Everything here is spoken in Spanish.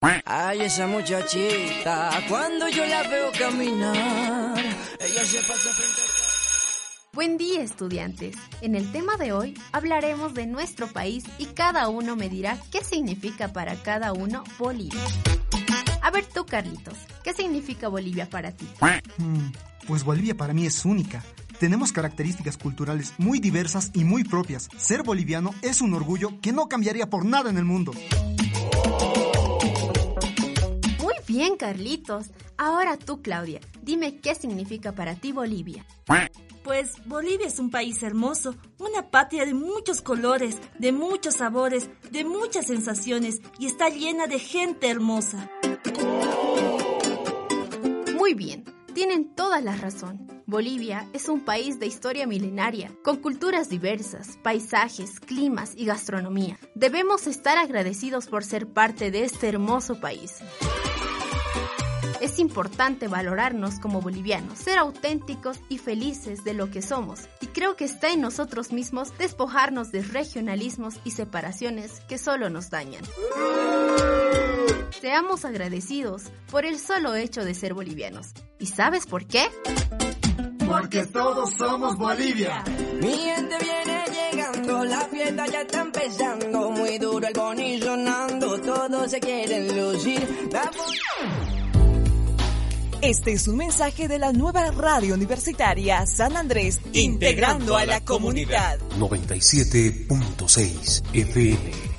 Ay, esa muchachita, cuando yo la veo caminar, ella se pasa frente a... Buen día estudiantes. En el tema de hoy hablaremos de nuestro país y cada uno me dirá qué significa para cada uno Bolivia. A ver tú, Carlitos, ¿qué significa Bolivia para ti? Mm, pues Bolivia para mí es única. Tenemos características culturales muy diversas y muy propias. Ser boliviano es un orgullo que no cambiaría por nada en el mundo. Bien, Carlitos. Ahora tú, Claudia, dime qué significa para ti Bolivia. Pues Bolivia es un país hermoso, una patria de muchos colores, de muchos sabores, de muchas sensaciones y está llena de gente hermosa. Muy bien, tienen toda la razón. Bolivia es un país de historia milenaria, con culturas diversas, paisajes, climas y gastronomía. Debemos estar agradecidos por ser parte de este hermoso país. Es importante valorarnos como bolivianos, ser auténticos y felices de lo que somos. Y creo que está en nosotros mismos despojarnos de regionalismos y separaciones que solo nos dañan. Seamos agradecidos por el solo hecho de ser bolivianos. ¿Y sabes por qué? Porque todos somos Bolivia. Mi gente viene llegando, la fiesta ya está empezando, muy duro el boni sonando, todos se quieren lucir. La... Este es un mensaje de la nueva radio universitaria San Andrés, integrando a la comunidad. 97.6 FM.